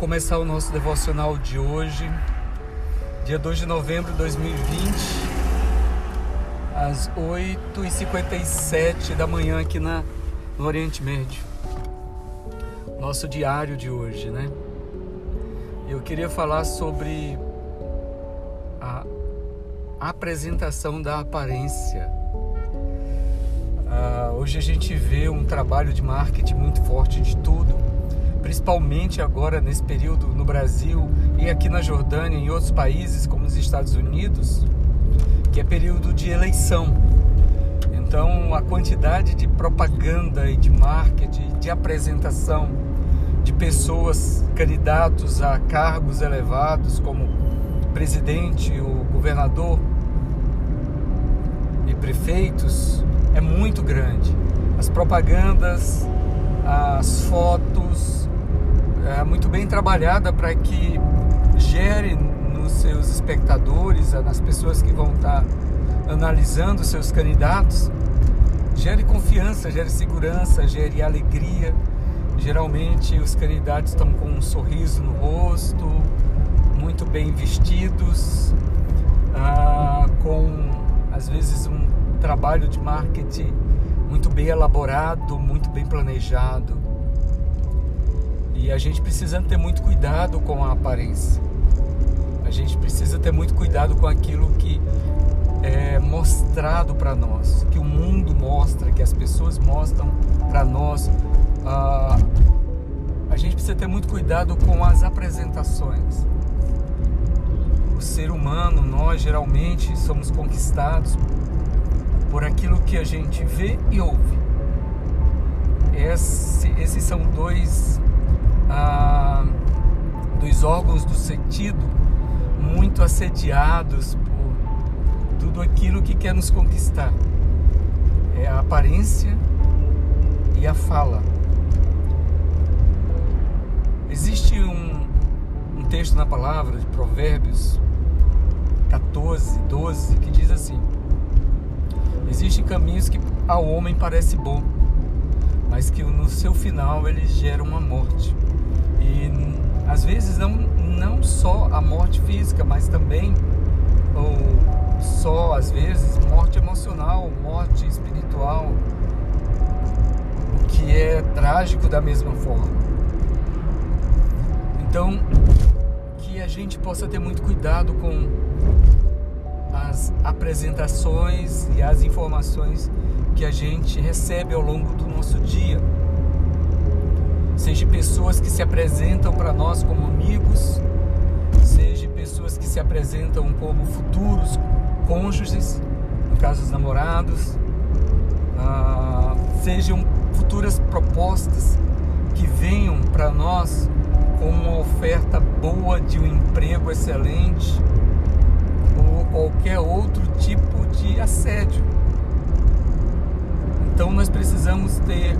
começar o nosso devocional de hoje, dia 2 de novembro de 2020, às 8h57 da manhã aqui na, no Oriente Médio. Nosso diário de hoje, né? Eu queria falar sobre a apresentação da aparência. Uh, hoje a gente vê um trabalho de marketing muito forte de tudo principalmente agora nesse período no Brasil e aqui na Jordânia e em outros países como os Estados Unidos, que é período de eleição. Então, a quantidade de propaganda e de marketing, de apresentação de pessoas candidatos a cargos elevados como presidente, o governador e prefeitos é muito grande. As propagandas, as fotos, muito bem trabalhada para que gere nos seus espectadores, nas pessoas que vão estar analisando seus candidatos, gere confiança, gere segurança, gere alegria. Geralmente os candidatos estão com um sorriso no rosto, muito bem vestidos, ah, com às vezes um trabalho de marketing muito bem elaborado, muito bem planejado. E a gente precisa ter muito cuidado com a aparência. A gente precisa ter muito cuidado com aquilo que é mostrado para nós, que o mundo mostra, que as pessoas mostram para nós. Ah, a gente precisa ter muito cuidado com as apresentações. O ser humano, nós geralmente somos conquistados por aquilo que a gente vê e ouve. Esse, esses são dois ah, dos órgãos do sentido muito assediados por tudo aquilo que quer nos conquistar. É a aparência e a fala. Existe um, um texto na palavra de Provérbios 14, 12 que diz assim: Existem caminhos que ao homem parece bom, mas que no seu final eles geram a morte. E às vezes não, não só a morte física, mas também ou só às vezes morte emocional, morte espiritual, o que é trágico da mesma forma. Então, que a gente possa ter muito cuidado com as apresentações e as informações que a gente recebe ao longo do nosso dia seja pessoas que se apresentam para nós como amigos, seja pessoas que se apresentam como futuros cônjuges, no caso dos namorados, ah, sejam futuras propostas que venham para nós com uma oferta boa de um emprego excelente ou qualquer outro tipo de assédio. Então nós precisamos ter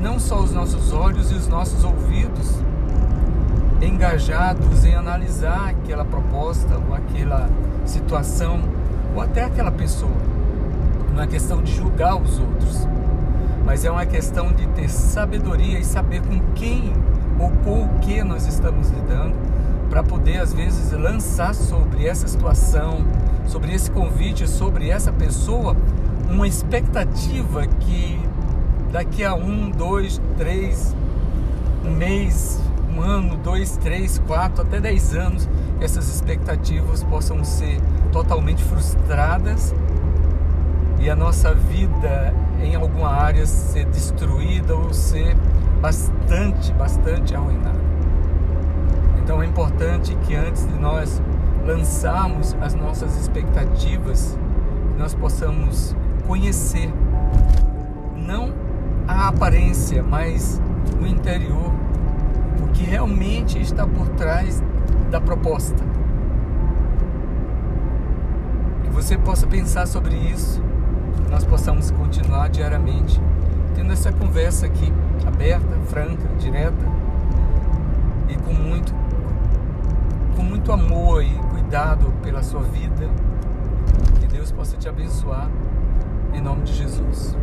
não só os nossos olhos e os nossos ouvidos engajados em analisar aquela proposta ou aquela situação ou até aquela pessoa. Não é questão de julgar os outros, mas é uma questão de ter sabedoria e saber com quem ou com o que nós estamos lidando para poder às vezes lançar sobre essa situação, sobre esse convite, sobre essa pessoa uma expectativa que daqui a um, dois, três, um mês, um ano, dois, três, quatro, até dez anos, essas expectativas possam ser totalmente frustradas e a nossa vida em alguma área ser destruída ou ser bastante, bastante arruinada. Então é importante que antes de nós lançarmos as nossas expectativas, nós possamos conhecer não a aparência, mas o interior, o que realmente está por trás da proposta. Que você possa pensar sobre isso, nós possamos continuar diariamente tendo essa conversa aqui, aberta, franca, direta e com muito, com muito amor e cuidado pela sua vida. Que Deus possa te abençoar em nome de Jesus.